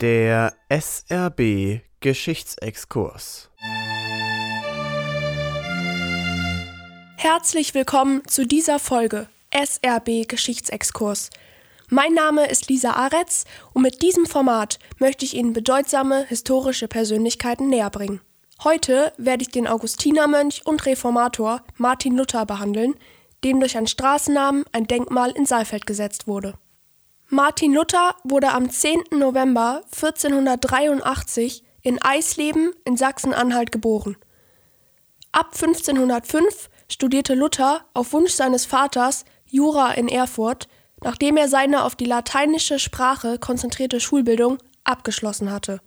Der SRB Geschichtsexkurs. Herzlich willkommen zu dieser Folge SRB Geschichtsexkurs. Mein Name ist Lisa Aretz und mit diesem Format möchte ich Ihnen bedeutsame historische Persönlichkeiten näherbringen. Heute werde ich den Augustinermönch und Reformator Martin Luther behandeln, dem durch einen Straßennamen ein Denkmal in Saalfeld gesetzt wurde. Martin Luther wurde am 10. November 1483 in Eisleben in Sachsen-Anhalt geboren. Ab 1505 studierte Luther auf Wunsch seines Vaters Jura in Erfurt, nachdem er seine auf die lateinische Sprache konzentrierte Schulbildung abgeschlossen hatte.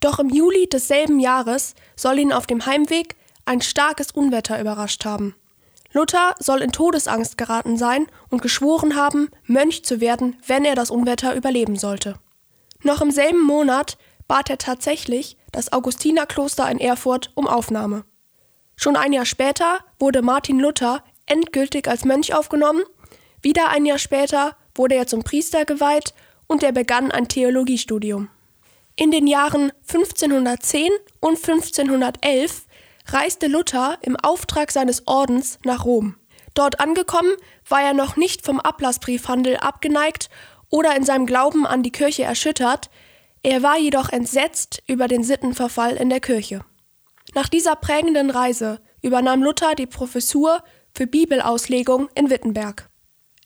Doch im Juli desselben Jahres soll ihn auf dem Heimweg ein starkes Unwetter überrascht haben. Luther soll in Todesangst geraten sein und geschworen haben, Mönch zu werden, wenn er das Unwetter überleben sollte. Noch im selben Monat bat er tatsächlich das Augustinerkloster in Erfurt um Aufnahme. Schon ein Jahr später wurde Martin Luther endgültig als Mönch aufgenommen, wieder ein Jahr später wurde er zum Priester geweiht und er begann ein Theologiestudium. In den Jahren 1510 und 1511 reiste Luther im Auftrag seines Ordens nach Rom. Dort angekommen war er noch nicht vom Ablassbriefhandel abgeneigt oder in seinem Glauben an die Kirche erschüttert, er war jedoch entsetzt über den Sittenverfall in der Kirche. Nach dieser prägenden Reise übernahm Luther die Professur für Bibelauslegung in Wittenberg.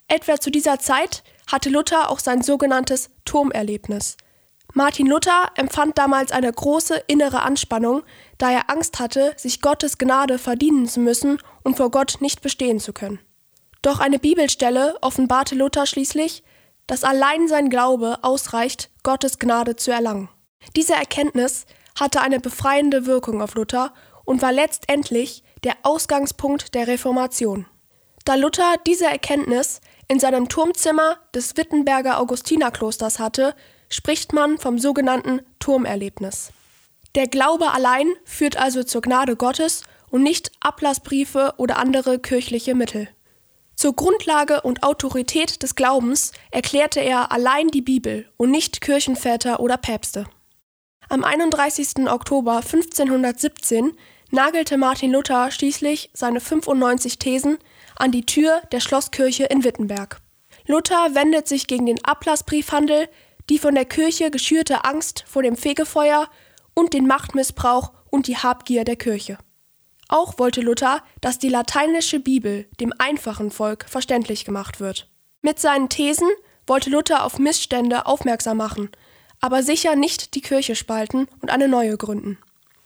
Etwa zu dieser Zeit hatte Luther auch sein sogenanntes Turmerlebnis. Martin Luther empfand damals eine große innere Anspannung, da er Angst hatte, sich Gottes Gnade verdienen zu müssen und vor Gott nicht bestehen zu können. Doch eine Bibelstelle offenbarte Luther schließlich, dass allein sein Glaube ausreicht, Gottes Gnade zu erlangen. Diese Erkenntnis hatte eine befreiende Wirkung auf Luther und war letztendlich der Ausgangspunkt der Reformation. Da Luther diese Erkenntnis in seinem Turmzimmer des Wittenberger Augustinerklosters hatte, spricht man vom sogenannten Turmerlebnis. Der Glaube allein führt also zur Gnade Gottes und nicht Ablassbriefe oder andere kirchliche Mittel. Zur Grundlage und Autorität des Glaubens erklärte er allein die Bibel und nicht Kirchenväter oder Päpste. Am 31. Oktober 1517 nagelte Martin Luther schließlich seine 95 Thesen an die Tür der Schlosskirche in Wittenberg. Luther wendet sich gegen den Ablassbriefhandel, die von der Kirche geschürte Angst vor dem Fegefeuer und den Machtmissbrauch und die Habgier der Kirche. Auch wollte Luther, dass die lateinische Bibel dem einfachen Volk verständlich gemacht wird. Mit seinen Thesen wollte Luther auf Missstände aufmerksam machen, aber sicher nicht die Kirche spalten und eine neue gründen.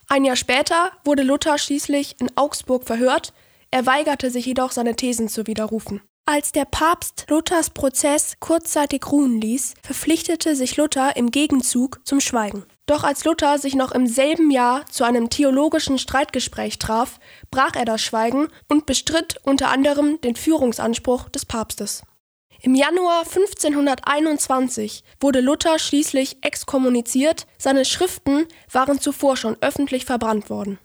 Ein Jahr später wurde Luther schließlich in Augsburg verhört, er weigerte sich jedoch, seine Thesen zu widerrufen. Als der Papst Luthers Prozess kurzzeitig ruhen ließ, verpflichtete sich Luther im Gegenzug zum Schweigen. Doch als Luther sich noch im selben Jahr zu einem theologischen Streitgespräch traf, brach er das Schweigen und bestritt unter anderem den Führungsanspruch des Papstes. Im Januar 1521 wurde Luther schließlich exkommuniziert, seine Schriften waren zuvor schon öffentlich verbrannt worden.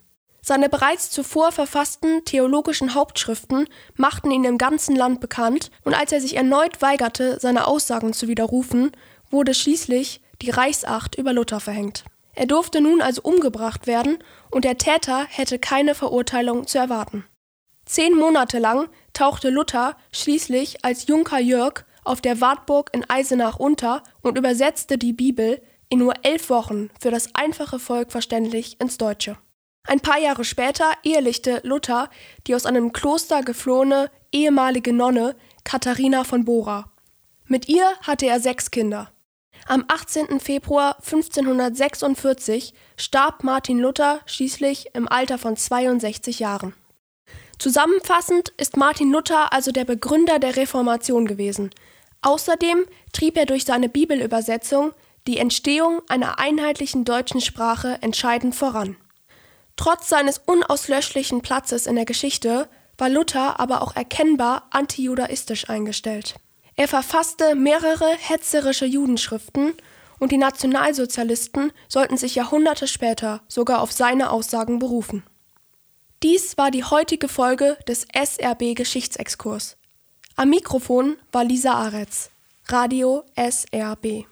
Seine bereits zuvor verfassten theologischen Hauptschriften machten ihn im ganzen Land bekannt, und als er sich erneut weigerte, seine Aussagen zu widerrufen, wurde schließlich die Reichsacht über Luther verhängt. Er durfte nun also umgebracht werden, und der Täter hätte keine Verurteilung zu erwarten. Zehn Monate lang tauchte Luther schließlich als Junker Jörg auf der Wartburg in Eisenach unter und übersetzte die Bibel in nur elf Wochen für das einfache Volk verständlich ins Deutsche. Ein paar Jahre später ehelichte Luther die aus einem Kloster geflohene ehemalige Nonne Katharina von Bora. Mit ihr hatte er sechs Kinder. Am 18. Februar 1546 starb Martin Luther schließlich im Alter von 62 Jahren. Zusammenfassend ist Martin Luther also der Begründer der Reformation gewesen. Außerdem trieb er durch seine Bibelübersetzung die Entstehung einer einheitlichen deutschen Sprache entscheidend voran. Trotz seines unauslöschlichen Platzes in der Geschichte war Luther aber auch erkennbar antijudaistisch eingestellt. Er verfasste mehrere hetzerische Judenschriften und die Nationalsozialisten sollten sich Jahrhunderte später sogar auf seine Aussagen berufen. Dies war die heutige Folge des SRB Geschichtsexkurs. Am Mikrofon war Lisa Aretz, Radio SRB.